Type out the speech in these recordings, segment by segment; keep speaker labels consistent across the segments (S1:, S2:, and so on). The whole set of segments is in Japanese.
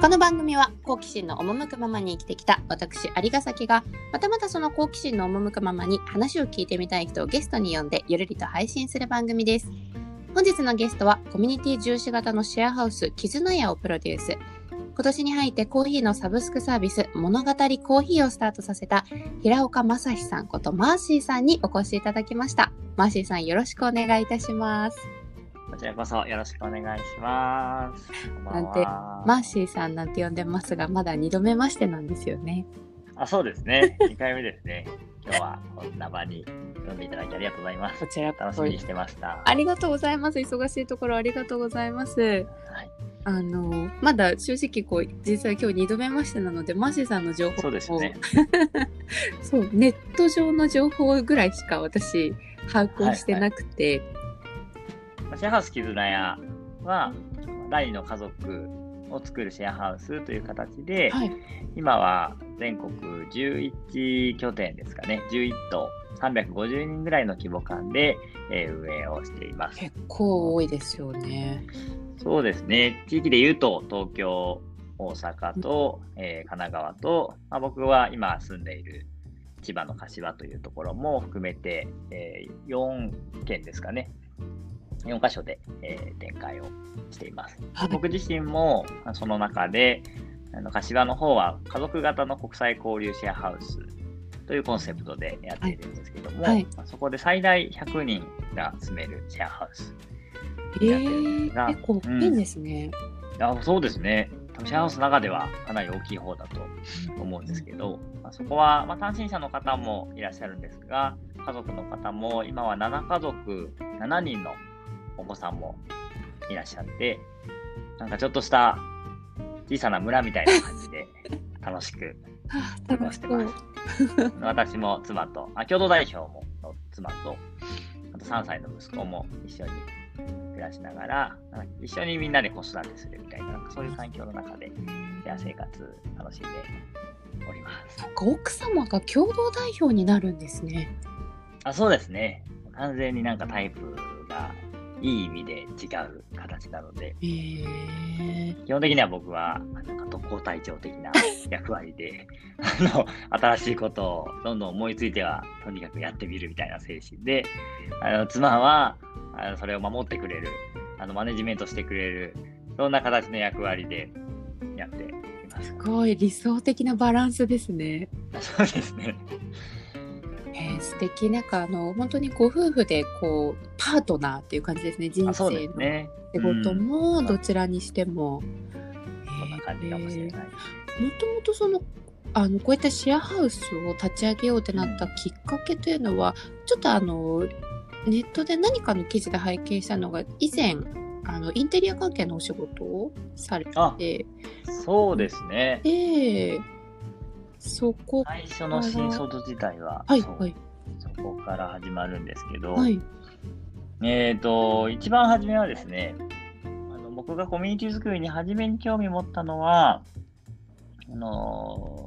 S1: この番組は好奇心の赴くままに生きてきた私有ヶ崎がまたまたその好奇心の赴くままに話を聞いてみたい人をゲストに呼んでゆるりと配信する番組です。本日のゲストはコミュニティ重視型のシェアハウス絆屋をプロデュース。今年に入ってコーヒーのサブスクサービス物語コーヒーをスタートさせた平岡正史さんことマーシーさんにお越しいただきました。マーシーさんよろしくお願いいたします。
S2: ちらこそよろしくお願いします。
S1: なんてマーシーさんなんて呼んでますが、まだ2度目ましてなんですよね。
S2: あ、そうですね。2回目ですね。今日はこんな場に呼んでいただきありがとうございます。
S1: こちら
S2: 楽しみにしてました。
S1: ありがとうございます。忙しいところありがとうございます。
S2: はい、
S1: あの、まだ正直こう、実際今日2度目ましてなので、マーシーさんの情報
S2: そうですね。
S1: そう、ネット上の情報ぐらいしか私、把握をしてなくて、
S2: シェアハウス絆屋は、第二の家族を作るシェアハウスという形で、
S1: はい。
S2: 今は全国11拠点ですかね、11棟、350人ぐらいの規模感で、えー運営をしています。
S1: 結構多いですよね。
S2: そうですね、地域で言うと、東京、大阪と、えー神奈川と、まあ、僕は今住んでいる千葉の柏というところも含めて、えー4県ですかね、4カ所で、えー展開をしています。
S1: はい
S2: 僕自身もまあその中で、あの柏の方は家族型の国際交流シェアハウスというコンセプトでやっているんですけども、
S1: はい
S2: まあそこで最大100人が住めるシェアハウス。
S1: え
S2: やってるん
S1: ー、
S2: ですが
S1: 結構大きいんですね。
S2: いやそうですね。シェアハウスの中ではかなり大きい方だと思うんですけど、まあ、そこは、まあ、単身者の方もいらっしゃるんですが、家族の方も今は7家族、7人のお子さんもいらっしゃって、なんかちょっとした小さな村みたいな感じで 楽しく
S1: はあ、
S2: 過ご
S1: 楽し
S2: てま
S1: う
S2: す。。私も妻と、あ共同代表もの妻と、あと3歳の息子も一緒に暮らしながら、一緒にみんなで子育てするみたいな、そういう環境の中で、シェア生活楽しんでおります。
S1: なんか奥様が共同代表になるんですね。
S2: あそうですね。完全になんかタイプがいい意味で違う形なので、
S1: えー、
S2: 基本的には僕はなんか特攻隊長的な 役割であの新しいことをどんどん思いついてはとにかくやってみるみたいな精神であの妻はあのそれを守ってくれるあのマネジメントしてくれるそんな形の役割でやっています
S1: す。ごい理想的なバランスですね。
S2: そうですね。
S1: えー、素敵なんかあの本当にご夫婦でこうパートナーっていう感じですね人生の。仕事
S2: うん
S1: もどちらにしても。
S2: そんな感じかもしれない。
S1: もともとそのあのこういったシェアハウスを立ち上げようってなったきっかけというのは、ちょっとあのネットで何かの記事で拝見したのが以前あのインテリア関係のお仕事をされ
S2: あ
S1: て
S2: そうですね。
S1: でそこ
S2: 最初の新卒自体は、
S1: はいはい。
S2: そこから始まるんですけど、
S1: はい。
S2: えっ、と、一番初めはですね、あの僕がコミュニティ作りに初めに興味持ったのは、あのー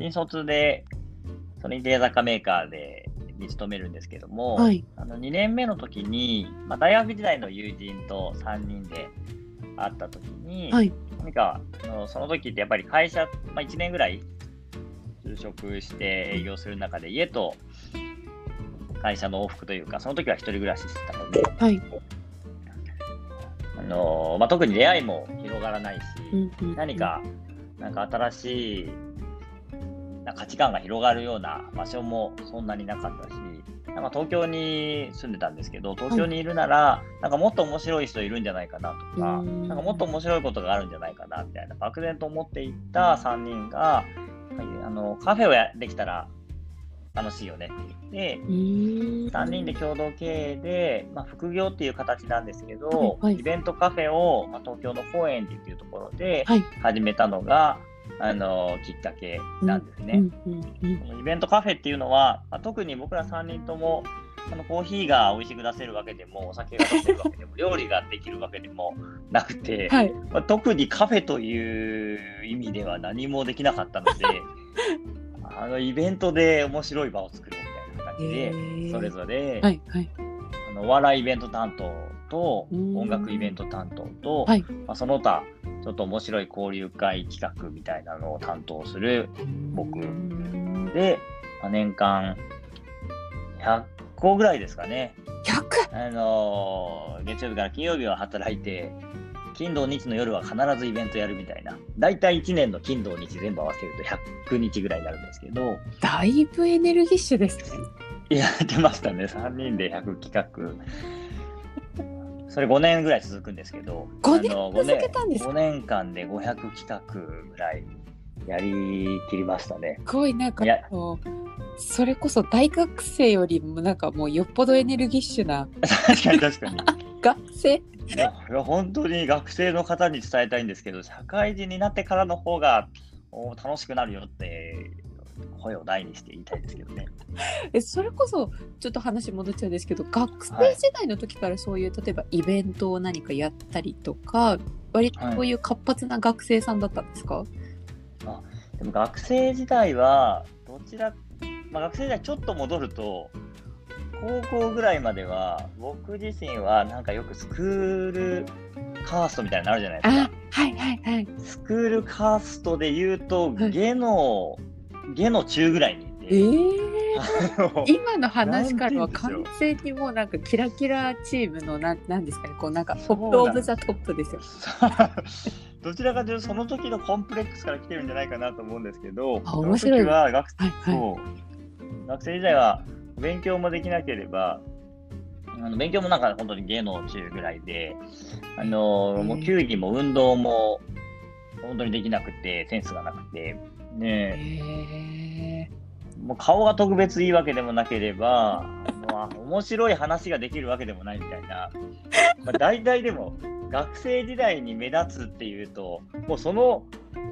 S2: 新卒で、そのインテリア雑貨メーカーでに勤めるんですけども、
S1: はい。
S2: あの2年目の時に、まあ、大学時代の友人と3人で会った時に、
S1: はい
S2: 何かあのその時ってやっぱり会社、まあ、1年ぐらい就職して営業する中で家と会社の往復というかその時は一人暮らししてたので、
S1: はい、
S2: あのまあ、特に出会いも広がらないし、
S1: うんうんうん。
S2: 何かなんか新しいな価値観が広がるような場所もそんなになかったしなんか東京に住んでたんですけど東京にいるなら、なんかもっと面白い人いるんじゃないかなとか、
S1: うん。
S2: なんかもっと面白いことがあるんじゃないかなみたいな漠然と思っていった3人が、あのカフェをやできたら楽しいよねって言って、
S1: うー。ん
S2: 3人で共同経営で、まあ、副業っていう形なんですけど、
S1: はいはい。
S2: イベントカフェを、まあ、東京の高円寺っていうところで
S1: はい。
S2: 始めたのが、あのきっかけなんですね。イベントカフェっていうのは、まあ、特に僕ら3人ともあのコーヒーが美味しく出せるわけでもお酒が出せるわけでも料理ができるわけでもなくて、
S1: はい。
S2: まあ、特にカフェという意味では何もできなかったので あのイベントで面白い場を作ろうみたいな感じで、それぞれ、
S1: はいはい。
S2: あのお笑いイベント担当と
S1: うん
S2: 音楽イベント担当と、
S1: はい
S2: まあ、その他ちょっと面白い交流会企画みたいなのを担当する僕で、まあ、年間100個ぐらいですかね。
S1: 100!
S2: あのー月曜日から金曜日は働いて、金土日の夜は必ずイベントやるみたいな。だいたい1年の金土日全部合わせると100日ぐらいになるんですけど、
S1: だいぶエネルギッシュですね。
S2: やってましたね。3人で100企画。それ5年ぐらい続くんですけど、
S1: 5年続けたんですか
S2: ？5年間で500企画ぐらいやりきりましたね。
S1: すごいなんかそれこそ大学生よりもなんかもうよっぽどエネルギッシュな
S2: 確かに確かに。
S1: 学生？
S2: いやいや本当に学生の方に伝えたいんですけど、社会人になってからの方がお楽しくなるよって声を大にして言いたいですけどね。
S1: えそれこそちょっと話戻っちゃうんですけど学生時代の時からそういう、例えばイベントを何かやったりとか割とこういう活発な学生さんだったんですか、
S2: でも学生時代は、どちら、まあ、学生時代ちょっと戻ると、高校ぐらいまでは、僕自身はなんかよくスクールカーストみたいなのあるじゃないです
S1: あ
S2: か。
S1: はいはいはい
S2: スクールカーストで言うと、
S1: はい
S2: 下の、下の中ぐらいにいて。
S1: えー、今の話からは完全にもうなんかキラキラチームのなんなんですかね。こうなんかトップオブザトップですよ。
S2: どちらかというとその時のコンプレックスから来てるんじゃないかなと思うんですけど、
S1: あ面白い。
S2: その時は学,、
S1: はいはい。
S2: 学生時代は勉強もできなければ、あの勉強もなんか本当に下の中ぐらいで、あのもう球技も運動も本当にできなくて、センスがなくて、ねもう顔が特別いいわけでもなければ、まあ、面白い話ができるわけでもないみたいな、まあ、大体でも学生時代に目立つっていうと、もうその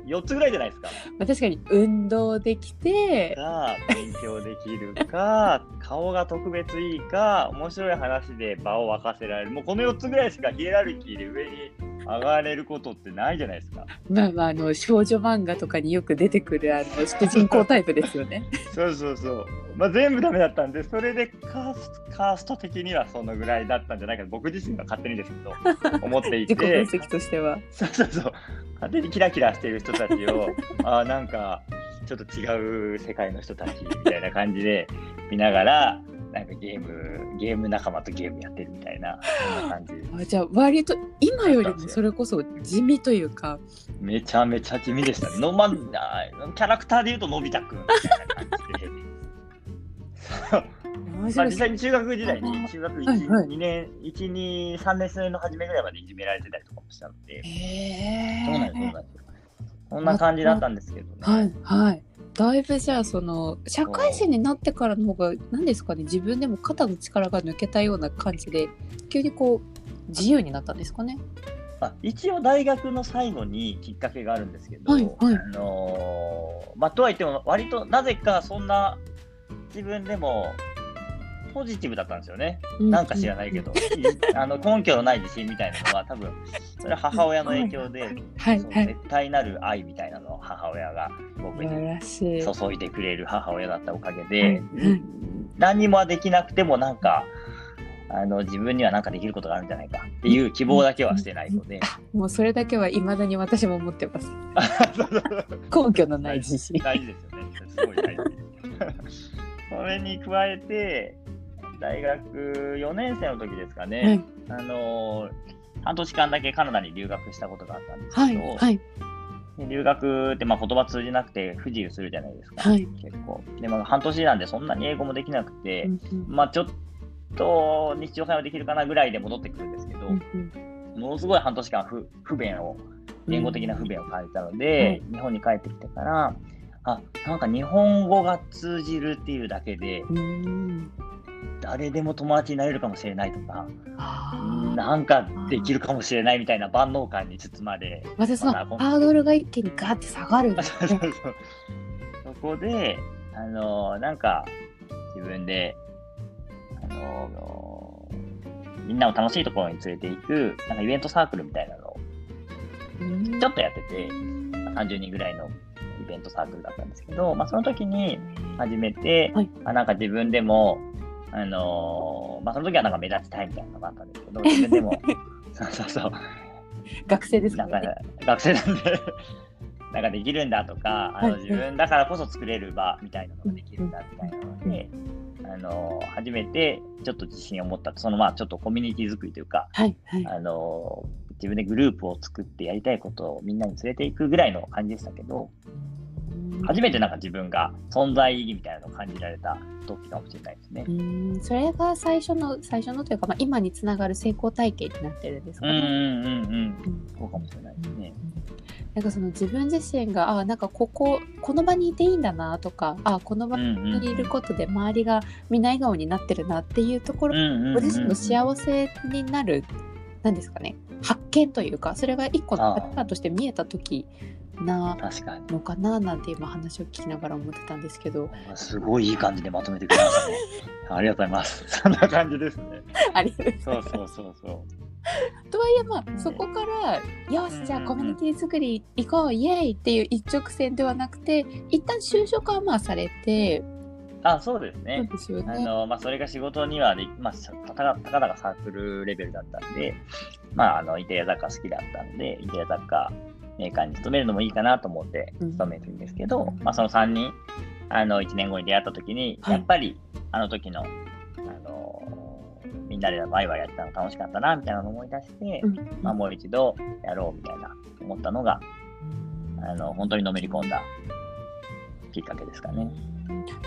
S2: 4つぐらいじゃないですか。
S1: まあ、確かに運動できて
S2: か、勉強できるか、顔が特別いいか、面白い話で場を沸かせられる。もうこの4つぐらいしかヒエラルキーで上に上がれることってないじゃないですか。
S1: まあまああの少女漫画とかによく出てくるあの主人公タイプですよね。
S2: そうそうそう。まあ、全部ダメだったんで、それでカースカースト的にはそのぐらいだったんじゃないかと、僕自身が勝手にですけど、思ってい
S1: 自己分
S2: て、
S1: 析としては。
S2: そうそうそう。勝手にキラキラしている人たちを、ああ、なんか、ちょっと違う世界の人たちみたいな感じで見ながら、なんかゲーム、ゲーム仲間とゲームやってるみたいな、そんな感じ。
S1: あじゃあ割と今よりもそれこそ地味というか
S2: めちゃめちゃ地味でしたね。のまあキャラクターで言うとのび太くんみたいな感じで。
S1: 面
S2: まあ、実際に中学時代に、中学1、
S1: はいはい
S2: 2年、1、2、3年生の初めぐらいまでいじめられてたりとかもしたので、
S1: へ
S2: そうなんです、そうなんですよ。そんな感じだったんですけどね。
S1: はいはい。だいぶじゃあその社会人になってからの方が何ですかね自分でも肩の力が抜けたような感じで急にこう自由になったんですかね？
S2: あ一応大学の最後にきっかけがあるんですけど、
S1: はいはい
S2: あのーまあ、とはいっても割となぜかそんな自分でもポジティブだったんですよね。なんか知らないけど、あの根拠のない自信みたいなのは多分それは母親の影響で、
S1: はいはい。
S2: 絶対なる愛みたいなのを母親が僕に。注いでくれる母親だったおかげ
S1: はい
S2: で、
S1: はい
S2: 何にもできなくてもなんかあの自分には何かできることがあるんじゃないかっていう希望だけは捨てないので。
S1: もうそれだけはいまだに私も思ってます。根拠のない自信。
S2: 大事ですよね。すごい大事。それに加えて、大学4年生の時ですか
S1: はい。
S2: ね、あのー半年間だけカナダに留学したことがあったんです
S1: は
S2: けど、
S1: いはい。
S2: で留学ってまあ言葉通じなくて不自由するじゃないですか、
S1: はい。
S2: 結構。で、まあ、半年なんでそんなに英語もできなくて、
S1: うんうん。
S2: まあちょっと日常会話できるかなぐらいで戻ってくるんですけど、
S1: うんうん
S2: ものすごい半年間不不便を、言語的な不便を感じたので、日本に帰ってきてから、あ、なんか日本語が通じるっていうだけで、
S1: うん
S2: 誰でも友達になれるかもしれないとか、なんかできるかもしれないみたいな万能感に包まれ、
S1: またそのハードルが一気にガーって下がる。
S2: そこで、あのなんか自分で、あのみんなを楽しいところに連れて行く、なんかイベントサークルみたいなのを
S1: うん。
S2: ちょっとやってて、まあ30人ぐらいのイベントサークルだったんですけど、まあ、その時に始めて、
S1: はい。
S2: あなんか自分でも、あのーまあ、その時はなんか目立ちたいみたいなのがあったんですけど、自分でも、そうそうそう、
S1: 学生ですかね？
S2: か学生なんで。なんかできるんだとか、あの
S1: はい。
S2: 自分だからこそ作れる場みたいなのができるんだみたいなので、あの初めてちょっと自信を持ったそのまあちょっとコミュニティ作りというか、
S1: はいはい。
S2: あの自分でグループを作ってやりたいことをみんなに連れていくぐらいの感じでしたけど、初めてなんか自分が存在意義みたいなのを感じられた時かもしれないですね
S1: う。んそれが最初の最初のというか、まあ、今につながる成功体験になってるんですかね。
S2: うんうんうんうん。
S1: うん
S2: そうかもしれないですね。
S1: なんかその自分自身があなんかこここの場にいていいんだなとかあこの場にいることで周りがみんな笑顔になってるなっていうところ、ご自身の幸せになるなんですかね発見というかそれが一個のパターンとして見えた時な
S2: 確かに。
S1: のかななんて今話を聞きながら思ってたんですけど
S2: すごいいい感じでまとめてくれましたね。ありがとうございます。そんな感じですね。
S1: ありがとう
S2: そうそうそうそう。
S1: とはいえまあそこからよしじゃあコミュニティ作り行こうイエーイっていう一直線ではなくて一旦就職はまあされて
S2: あ、そうです
S1: そう
S2: ね。
S1: ですよね。
S2: あのまあ、それが仕事にはで、まあ、たたたかだかサークルレベルだったんで、まあ、あのインテリア雑貨好きだったんで、インテリア雑貨メーカーに勤めるのもいいかなと思って
S1: うん
S2: 勤めてるんですけど、まあ、その3人、あの1年後に出会った時に、
S1: はい
S2: やっぱりあの時の、あのみんなでワイワイやったの楽しかったなみたいなのを思い出して、
S1: うん
S2: まあ、もう一度やろうみたいな思ったのが、あの本当にのめり込んだきっかけですかね。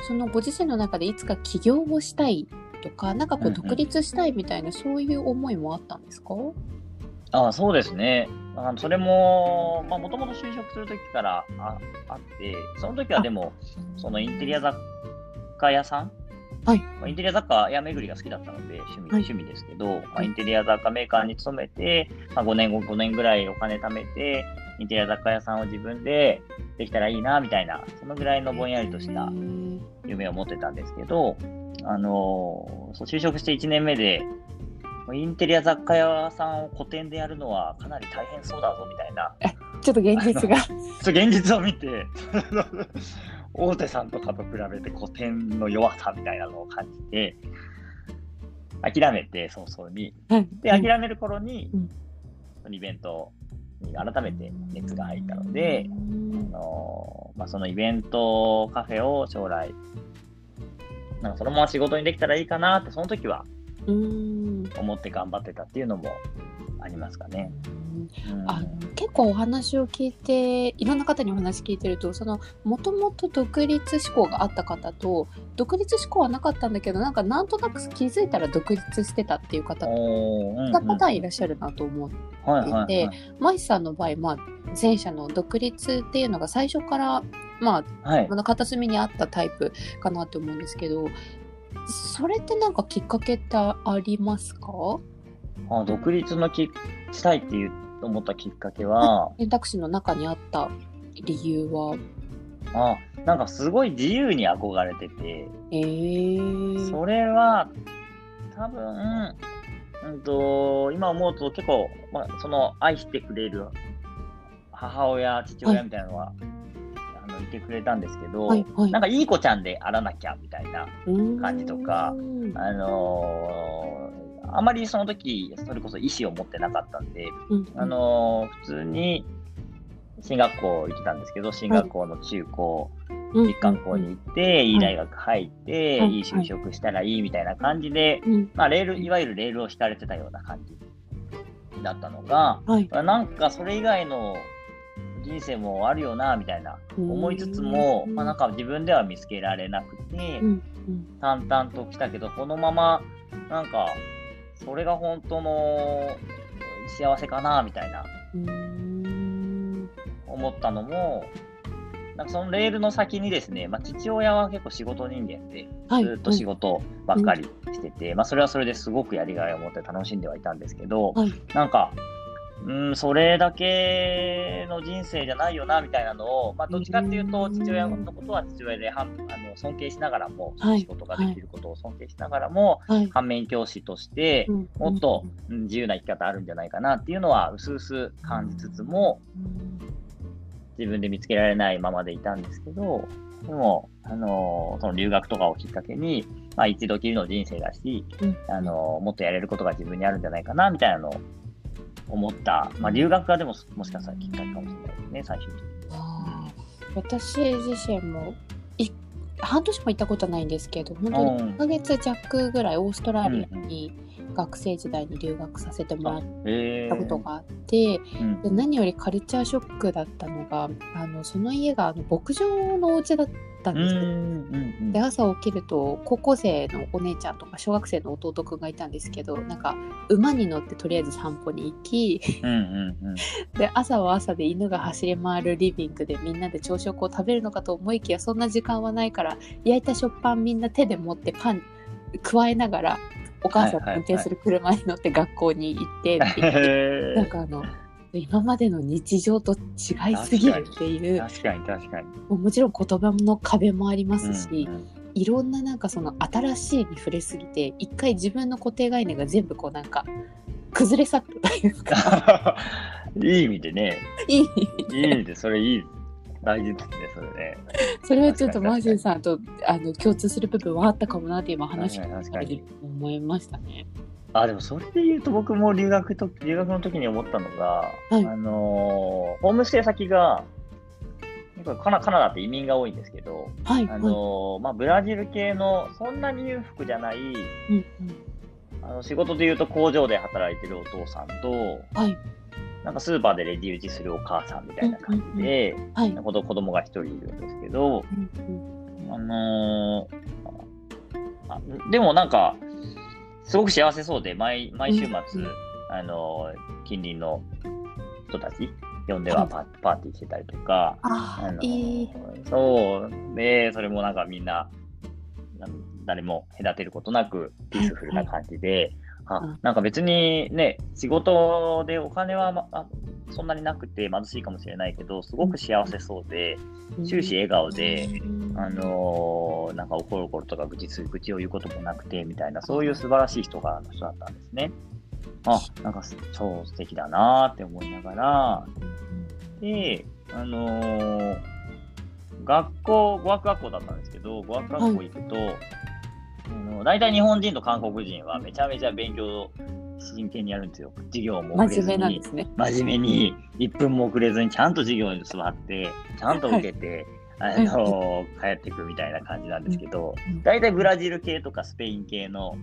S1: そのご自身の中でいつか起業をしたいとか、なんかこ
S2: うんう
S1: うん独立したいみたいな、そういう思いもあったんですか？
S2: ああそうですね。あのそれも、まあ、もともと就職するときからああって、その時はでも、そのインテリア雑貨屋さん、
S1: はい。
S2: まあ、インテリア雑貨屋巡りが好きだったので、趣味,、
S1: はい。
S2: 趣味ですけど、まあ、インテリア雑貨メーカーに勤めて、まあ、5年後、5年ぐらいお金貯めて、インテリア雑貨屋さんを自分でできたらいいな、みたいな、そのぐらいのぼんやりとした夢を持ってたんですけど、あのそう就職して1年目で、インテリア雑貨屋さんを個展でやるのはかなり大変そうだぞみたいな、
S1: ちょっと現実が。
S2: 現実を見て、大手さんとかと比べて個展の弱さみたいなのを感じて、諦めて早々に。
S1: はい。
S2: で、諦める頃に、
S1: うん。
S2: イベントに改めて熱が入ったので、
S1: うん。
S2: あのまあ、そのイベントカフェを将来、なんかそのまま仕事にできたらいいかなって、その時は
S1: うん
S2: 思って頑張ってたっていうのもありますかね。うん。
S1: あの結構お話を聞いていろんな方にお話聞いてるとそのもともと独立志向があった方と独立志向はなかったんだけどなんかなんとなく気づいたら独立してたっていう方
S2: おーうんうん。
S1: 2パターンいらっしゃるなと思って
S2: はいはいはい。
S1: マイスさんの場合、まあ、前者の独立っていうのが最初から、まあ、
S2: はい。
S1: この片隅にあったタイプかなと思うんですけどそれってなんかきっかけってありますか？
S2: あ独立のきしたいっていう思ったきっかけは、
S1: 選択肢の中にあった理由は？
S2: あなんかすごい自由に憧れてて、
S1: えー、
S2: それは多分、うんと、今思うと結構、まあ、その愛してくれる母親、父親みたいなのは、てくれたんですけど、
S1: はいはい。
S2: なんかいい子ちゃんであらなきゃみたいな、
S1: 感
S2: 感じとかあのーあまりその時それこそ意思を持ってなかったんで、あのー普通に進学校行ってたんですけど、進学校の中高、一貫校に行って、いい大学入って、
S1: はい。
S2: いい就職したらいいみたいな感じで、
S1: うん。
S2: まあ、レール、いわゆるレールを引かれてたような感じだったのが、
S1: はい。
S2: なんかそれ以外の人生もあるよな、みたいな。思いつつも、
S1: うん。
S2: まあなんか自分では見つけられなくて淡々と来たけど、このまま、なんか、それが本当の幸せかな、みたいな。思ったのも、なんかそのレールの先にですね、まあ、父親は結構仕事人間で、
S1: はい。
S2: ずっと仕事ばっかりしてて、まあ、それはそれですごくやりがいを持って楽しんではいたんですけど、
S1: はい。
S2: なんか、うん、それだけの人生じゃないよなみたいなのを、まあ、どっちかっていうと、
S1: うん。
S2: 父親のことは父親ではんあの尊敬しながらも、
S1: はい
S2: 仕事ができることを尊敬しながらも、
S1: はい。
S2: 反面教師として、
S1: うん
S2: もっと、うん自由な生き方あるんじゃないかなっていうのは、うすうす感じつつも、自分で見つけられないままでいたんですけど、でも、あのその留学とかをきっかけに、まあ、一度きりの人生だし、
S1: うん。
S2: あのもっとやれることが自分にあるんじゃないかなみたいなのを思った、まあ、留学がでももしかしたらきっかけかもしれないですね、最終的に。
S1: あー。私自身もい半年も行ったことないんですけど本当に
S2: うん。
S1: 1ヶ月弱ぐらいオーストラリアに学生時代に留学させてもらっ
S2: え
S1: たことがあって、
S2: うん。
S1: で何よりカルチャーショックだったのがあのその家があの牧場のお家だったん
S2: うん
S1: ですよ。
S2: うん。
S1: で朝起きると高校生のお姉ちゃんとか小学生の弟くんがいたんですけどなんか馬に乗ってとりあえず散歩に行き
S2: うんうんうん。
S1: で朝は朝で犬が走り回るリビングでみんなで朝食を食べるのかと思いきやそんな時間はないから焼いた食パンみんな手で持ってパン加えながらお母さんが運転する車に乗って学校に行ってって なんかあの今までの日常と違いすぎるっていう。
S2: 確かに確かに。
S1: ももちろん言葉の壁もありますし、
S2: うんうん。
S1: いろんななんかその新しいに触れすぎて一回自分の固定概念が全部こうなんか崩れ去ったというか。
S2: いい意味でね、
S1: いい
S2: いい意味でそれいい、大事ですね、それね。
S1: それはちょっとマーシュンさんとあの共通する部分はあったかもなって今話
S2: 確かに確かに。
S1: 思いましたね。
S2: あ、でもそれで言うと僕も留学と、留学の時に思ったのが、
S1: はい。
S2: あのーホームステイ先が、カナカナダって移民が多いんですけど、
S1: はい、
S2: あのーまあ、ブラジル系のそんなに裕福じゃない、
S1: うんうん、
S2: あの仕事で言うと工場で働いてるお父さんと、
S1: はい。
S2: なんかスーパーでレジ打ちするお母さんみたいな感じで、
S1: はい、
S2: 子供子供が一人いるんですけど、
S1: うんうん。
S2: あのーあでもなんか、すごく幸せそうで、毎毎週末、
S1: うん。
S2: あのー近隣の人たち呼んではパ,、パーティーしてたりとか、
S1: あ
S2: のー
S1: いい。
S2: そう、で、それもなんかみんな、な誰も隔てることなく、ピースフルな感じで、
S1: うん。
S2: あなんか別にね、仕事でお金は、ま、あそんなになくて貧しいかもしれないけど、すごく幸せそうで、終始笑顔で、あのーなんか怒ることとか愚痴する愚痴を言うこともなくてみたいな、そういう素晴らしい人が人だったんですね。あ、なんか超素敵だなーって思いながら、で、あのー学校、語学学校だったんですけど、語学学校行くと、あの大体日本人と韓国人はめちゃめちゃ勉強真剣にやるんですよ。授業も遅れずに。
S1: 真面目なんですね。
S2: 真面目に1分も遅れずにちゃんと授業に座って、ちゃんと受けて、あの帰っていくみたいな感じなんですけど
S1: うん、
S2: 大体ブラジル系とかスペイン系の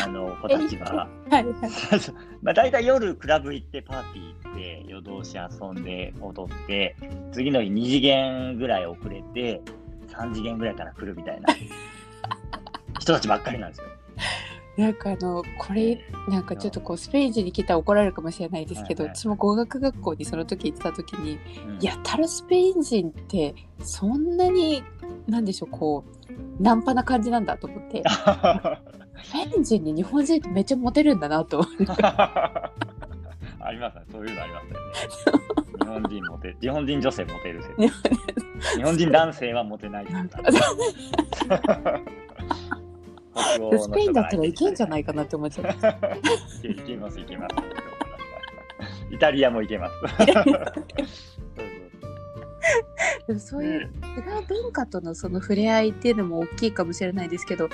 S2: あの子たちは、
S1: はいはい。
S2: まあ大体夜クラブ行ってパーティー行って夜通し遊んで踊って次の日2次元ぐらい遅れて3次元ぐらいから来るみたいな人たちばっかりなんですよ。
S1: なんかあのこれなんかちょっとこうスペイン人に来たら怒られるかもしれないですけど、
S2: はいはい。
S1: 私も語学学校にその時行ってた時に
S2: うん。
S1: やたらスペイン人ってそんなになんでしょうこうナンパな感じなんだと思って スペイン人に日本人ってめっちゃモテるんだなと。思って
S2: ありますね、そういうのありますよね。日本人モテ、日本人女性モテる説。日本人男性はモテない
S1: スペインだったらいけんじゃないいかなって思っちゃう。
S2: いけいけます、いけます。イタリアもいけます。
S1: でもそういう違う文化とのその触れ合いっていうのも大きいかもしれないですけど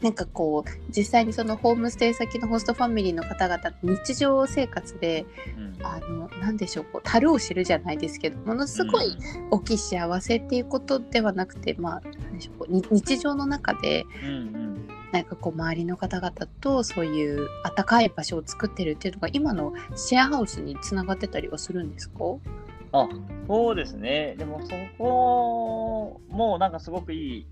S1: なんかこう実際にそのホームステイ先のホストファミリーの方々の日常生活で
S2: うん
S1: あのなんでしょうこう樽を知るじゃないですけどものすごい大きい幸せっていうことではなくてまあなんでしょう日常の中で
S2: うんうん
S1: なんかこう周りの方々とそういう温かい場所を作ってるっていうのが今のシェアハウスにつながってたりはするんですか？
S2: あそうですね。でもそこもなんかすごくいい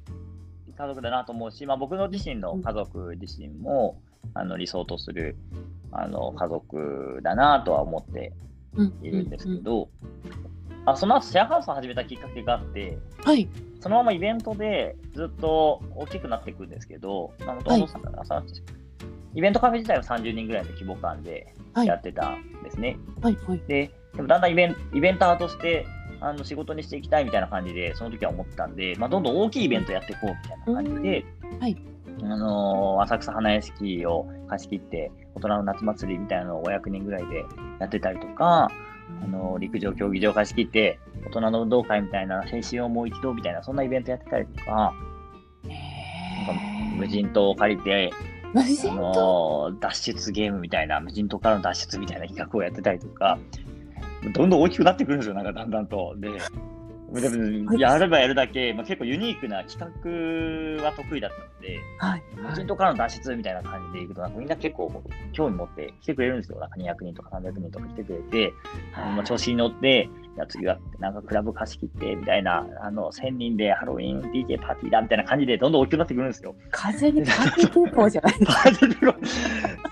S2: 家族だなと思うし、まあ、僕の自身の家族自身も、あの理想とするあの家族だなとは思って
S1: うん。
S2: いるんですけど、あその後シェアハウスを始めたきっかけがあって、
S1: はい。
S2: そのままイベントでずっと大きくなっていくんですけど、まあ、元々ささイベントカフェ自体は30人ぐらいの規模感で
S1: はい。
S2: やってたんですね。
S1: はいはい。
S2: で、でもだんだんイベンイベンターとしてあの仕事にしていきたいみたいな感じで、その時は思ったんで、まあ、どんどん大きいイベントやっていこうみたいな感じで、
S1: うん。はい。
S2: あのー浅草花屋敷を貸し切って、大人の夏祭りみたいなのを500人ぐらいでやってたりとか、あのー陸上競技場貸し切って、大人の運動会みたいな、青春をもう一度みたいな、そんなイベントやってたりとか、なんか無人島を借りて、あ
S1: 島？
S2: の脱出ゲームみたいな、無人島からの脱出みたいな企画をやってたりとか、どんどん大きくなってくるんですよ、なんかだんだんと。で、やればやるだけ、まあ、結構ユニークな企画は得意だったので、
S1: はい。
S2: 無人島からの脱出みたいな感じでいくと、なんかみんな結構興味持って来てくれるんですよ。なんか200人とか300人とか来てくれて、あのまあ調子に乗って、じゃあ次はなんかクラブ貸し切ってみたいな、あの1000人でハロウィン DJ パーティーだみたいな感じでどんどん大きくなってくるんですよ。
S1: 風にパーティーじゃない
S2: パーティーの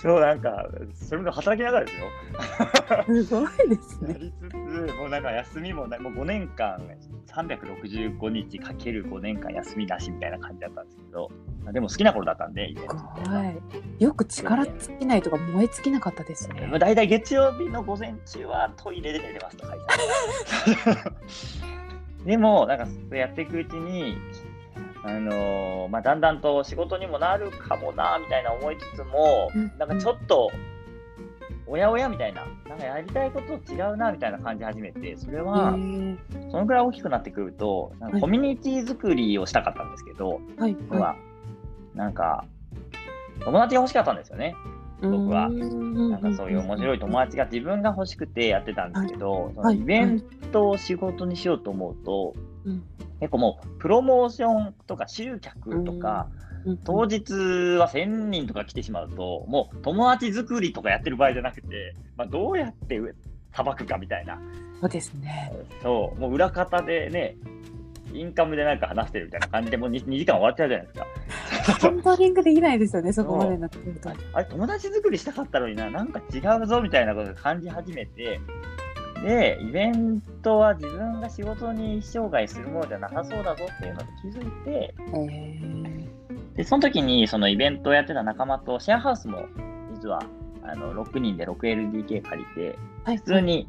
S2: そう、なんか、それも働きながらですよ。
S1: すごいですね。
S2: やりつつ、もうなんか休みもな、もう5年間、365日かける5年間休みなしみたいな感じだったんですけど、でも好きな頃だったんで。
S1: はい。よく力尽きないとか燃え尽きなかったですね。
S2: まあ、大体月曜日の午前中はトイレで寝てますと書いてあるでも、なんかそうやっていくうちに、あのーまあ、だんだんと仕事にもなるかもなみたいな思いつつも、
S1: うん
S2: なんかちょっと、おやおやみたいな、なんかやりたいこと違うなみたいな感じ始めて、それは、そのくらい大きくなってくると、なんかコミュニティ作りをしたかったんですけど、
S1: はい。
S2: 僕は、なんか、友達が欲しかったんですよね。僕は。
S1: な
S2: なんかそういう面白い友達が自分が欲しくてやってたんですけど、その
S1: はい。
S2: イベントを仕事にしようと思うと、
S1: うん。
S2: 結構もうプロモーションとか集客とか、当日は1000人とか来てしまうと、もう友達作りとかやってる場合じゃなくて、まあ、どうやってさばくかみたいな、
S1: そうですね。
S2: そう、もう裏方でね、インカムでなんか話してるみたいな感じでもう 2, 2時間終わっちゃうじゃないですか。
S1: ハンドリングできないですよね、そこまでになってくると。
S2: あれ、友達作りしたかったのにな、なんか違うぞみたいなことを感じ始めて、で、イベントは自分が仕事に一生涯するものじゃなさそうだぞっていうのに気づいて、
S1: え
S2: で、その時にそのイベントをやってた仲間とシェアハウスも実はあの6人で 6LDK 借りて、
S1: はい。
S2: 普通に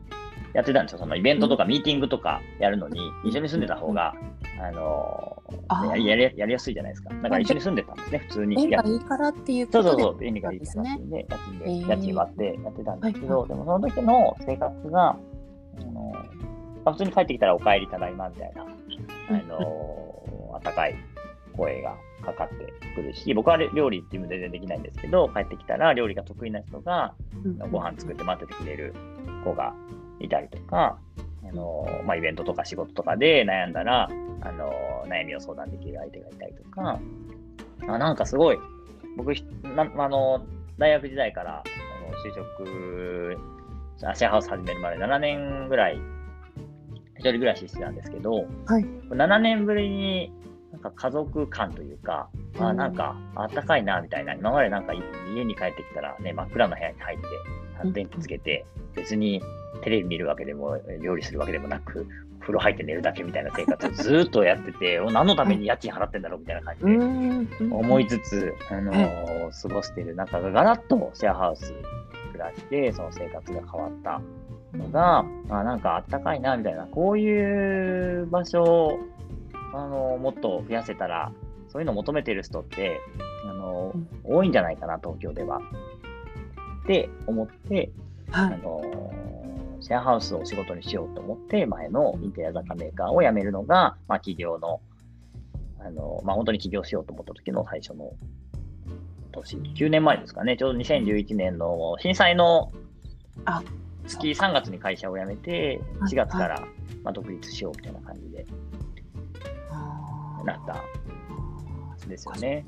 S2: やってたんですよ。そのイベントとかミーティングとかやるのに、一緒に住んでた方が、あの
S1: あー
S2: やりやりやりやすいじゃないですか。だから一緒に住んでたんですね、普通に。
S1: 縁がいいからっていうことで。
S2: そうそうそう、便利がいいからってで、家賃で、
S1: えー
S2: 家賃割ってやってたんですけど、
S1: はい
S2: でもその時の生活が、あのまあ普通に帰ってきたらお帰りただいまみたいな、あのあったかい声がかかってくるし、僕は料理っていうの全然できないんですけど、帰ってきたら料理が得意な人が
S1: うん
S2: ご飯作って待っててくれる子がいたりとか、あのまあ、イベントとか仕事とかで悩んだら、あの悩みを相談できる相手がいたりとか、あなんかすごい、僕、あの大学時代からあの就職、あシェアハウス始めるまで7年ぐらい、一人暮らししてたんですけど、
S1: はい。
S2: 7年ぶりになんか家族感というか、あなんかあったかいなみたいな、今までなんかい家に帰ってきたらね、真っ暗な部屋に入って、電気つけて、別にテレビ見るわけでも、料理するわけでもなく、風呂入って寝るだけみたいな生活をずーっとやってて、お何のために家賃払ってんだろうみたいな感じ
S1: う
S2: で
S1: ん。
S2: 思いつつ、あのー過ごしてる中がガラッとシェアハウスに暮らして、その生活が変わったのが、あなんかあったかいなみたいな、こういう場所を、あのーもっと増やせたら、そういうのを求めてる人って、あの多いんじゃないかな、東京では。って思って、あ
S1: はい。
S2: のーシェアハウスを仕事にしようと思って、前のインテリア雑貨メーカーを辞めるのが、まあ、企業の、あのーまあ、本当に起業しようと思った時の最初の年、9年前ですかね、ちょうど2011年の震災の
S1: あ
S2: 月3月に会社を辞めて、
S1: はい。
S2: 4月からまあ独立しようみたいな感じでなったんですよね。